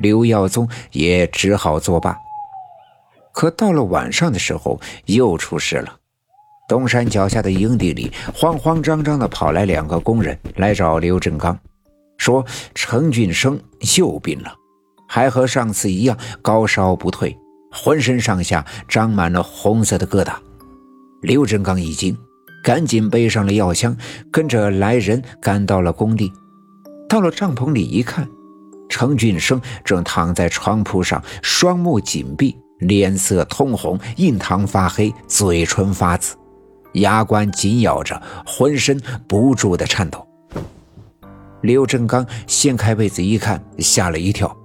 刘耀宗也只好作罢。可到了晚上的时候，又出事了。东山脚下的营地里，慌慌张张地跑来两个工人来找刘振刚，说程俊生又病了，还和上次一样高烧不退，浑身上下长满了红色的疙瘩。刘振刚一惊，赶紧背上了药箱，跟着来人赶到了工地。到了帐篷里一看，程俊生正躺在床铺上，双目紧闭。脸色通红，印堂发黑，嘴唇发紫，牙关紧咬着，浑身不住的颤抖。刘振刚掀开被子一看，吓了一跳，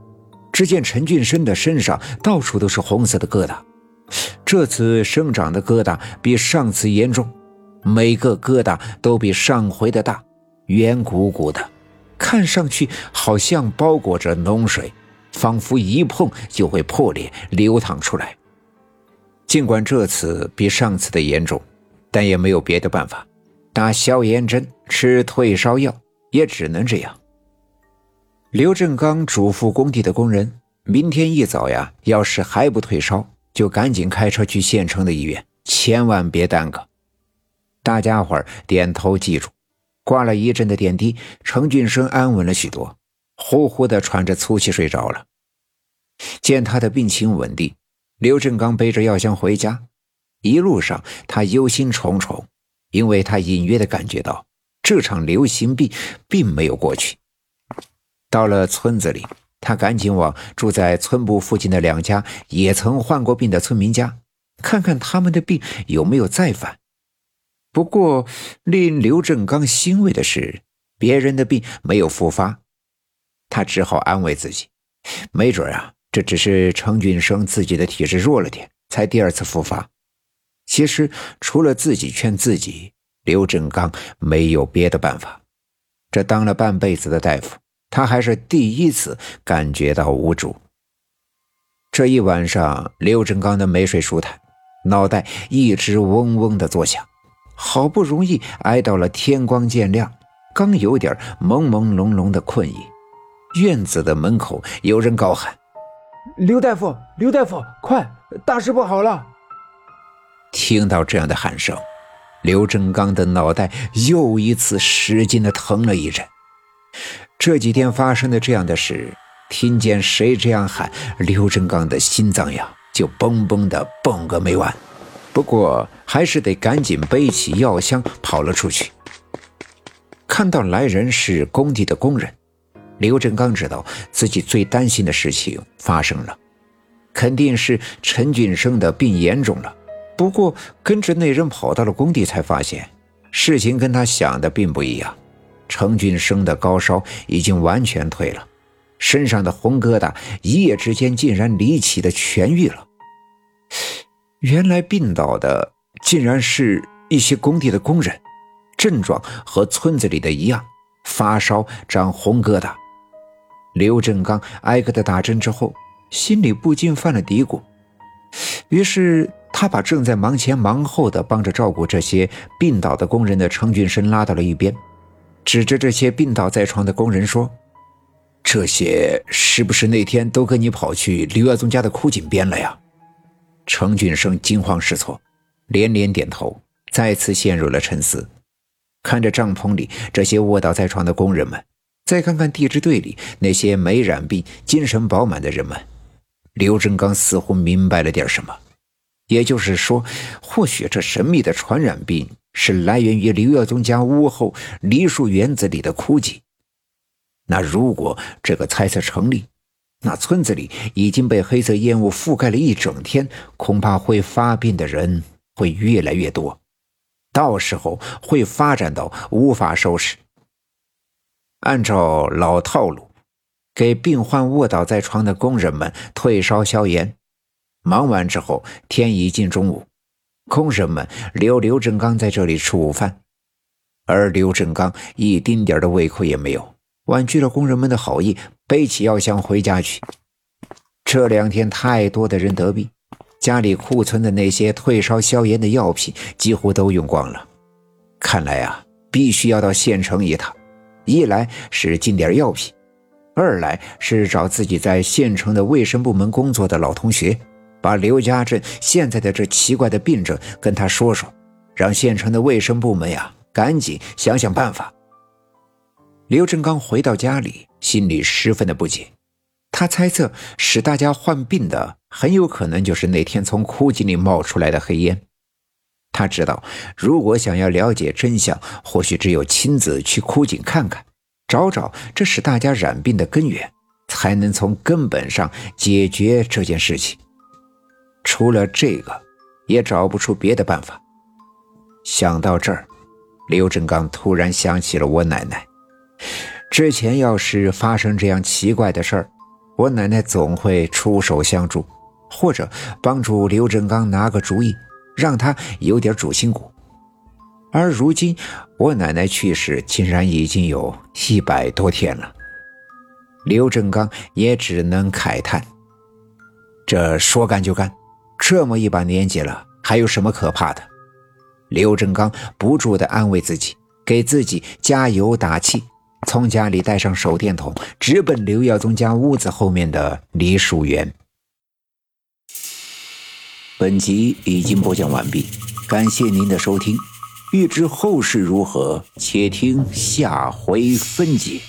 只见陈俊生的身上到处都是红色的疙瘩，这次生长的疙瘩比上次严重，每个疙瘩都比上回的大，圆鼓鼓的，看上去好像包裹着脓水。仿佛一碰就会破裂流淌出来。尽管这次比上次的严重，但也没有别的办法，打消炎针、吃退烧药，也只能这样。刘振刚嘱咐工地的工人，明天一早呀，要是还不退烧，就赶紧开车去县城的医院，千万别耽搁。大家伙儿点头记住，挂了一阵的点滴，程俊生安稳了许多。呼呼的喘着粗气睡着了。见他的病情稳定，刘振刚背着药箱回家。一路上他忧心忡忡，因为他隐约的感觉到这场流行病并没有过去。到了村子里，他赶紧往住在村部附近的两家也曾患过病的村民家，看看他们的病有没有再犯。不过令刘振刚欣慰的是，别人的病没有复发。他只好安慰自己，没准啊，这只是程俊生自己的体质弱了点，才第二次复发。其实除了自己劝自己，刘振刚没有别的办法。这当了半辈子的大夫，他还是第一次感觉到无助。这一晚上，刘振刚的没睡舒坦，脑袋一直嗡嗡的作响。好不容易挨到了天光渐亮，刚有点朦朦胧胧的困意。院子的门口有人高喊：“刘大夫，刘大夫，快，大事不好了！”听到这样的喊声，刘正刚的脑袋又一次使劲的疼了一阵。这几天发生的这样的事，听见谁这样喊，刘正刚的心脏呀就嘣嘣的蹦个没完。不过还是得赶紧背起药箱跑了出去。看到来人是工地的工人。刘振刚知道自己最担心的事情发生了，肯定是陈俊生的病严重了。不过跟着那人跑到了工地，才发现事情跟他想的并不一样。陈俊生的高烧已经完全退了，身上的红疙瘩一夜之间竟然离奇的痊愈了。原来病倒的竟然是一些工地的工人，症状和村子里的一样，发烧、长红疙瘩。刘振刚挨个的打针之后，心里不禁犯了嘀咕。于是他把正在忙前忙后的帮着照顾这些病倒的工人的程俊生拉到了一边，指着这些病倒在床的工人说：“这些是不是那天都跟你跑去刘耀宗家的枯井边了呀？”程俊生惊慌失措，连连点头，再次陷入了沉思，看着帐篷里这些卧倒在床的工人们。再看看地质队里那些没染病、精神饱满的人们，刘振刚似乎明白了点什么。也就是说，或许这神秘的传染病是来源于刘耀宗家屋后梨树园子里的枯井。那如果这个猜测成立，那村子里已经被黑色烟雾覆盖了一整天，恐怕会发病的人会越来越多，到时候会发展到无法收拾。按照老套路，给病患卧倒在床的工人们退烧消炎。忙完之后，天已近中午，工人们留刘振刚在这里吃午饭，而刘振刚一丁点的胃口也没有，婉拒了工人们的好意，背起药箱回家去。这两天太多的人得病，家里库存的那些退烧消炎的药品几乎都用光了，看来啊，必须要到县城一趟。一来是进点药品，二来是找自己在县城的卫生部门工作的老同学，把刘家镇现在的这奇怪的病症跟他说说，让县城的卫生部门呀赶紧想想办法。刘振刚回到家里，心里十分的不解，他猜测使大家患病的很有可能就是那天从枯井里冒出来的黑烟。他知道，如果想要了解真相，或许只有亲自去枯井看看。找找这使大家染病的根源，才能从根本上解决这件事情。除了这个，也找不出别的办法。想到这儿，刘振刚突然想起了我奶奶。之前要是发生这样奇怪的事儿，我奶奶总会出手相助，或者帮助刘振刚拿个主意，让他有点主心骨。而如今，我奶奶去世竟然已经有一百多天了。刘振刚也只能慨叹：“这说干就干，这么一把年纪了，还有什么可怕的？”刘振刚不住地安慰自己，给自己加油打气，从家里带上手电筒，直奔刘耀宗家屋子后面的梨树园。本集已经播讲完毕，感谢您的收听。欲知后事如何，且听下回分解。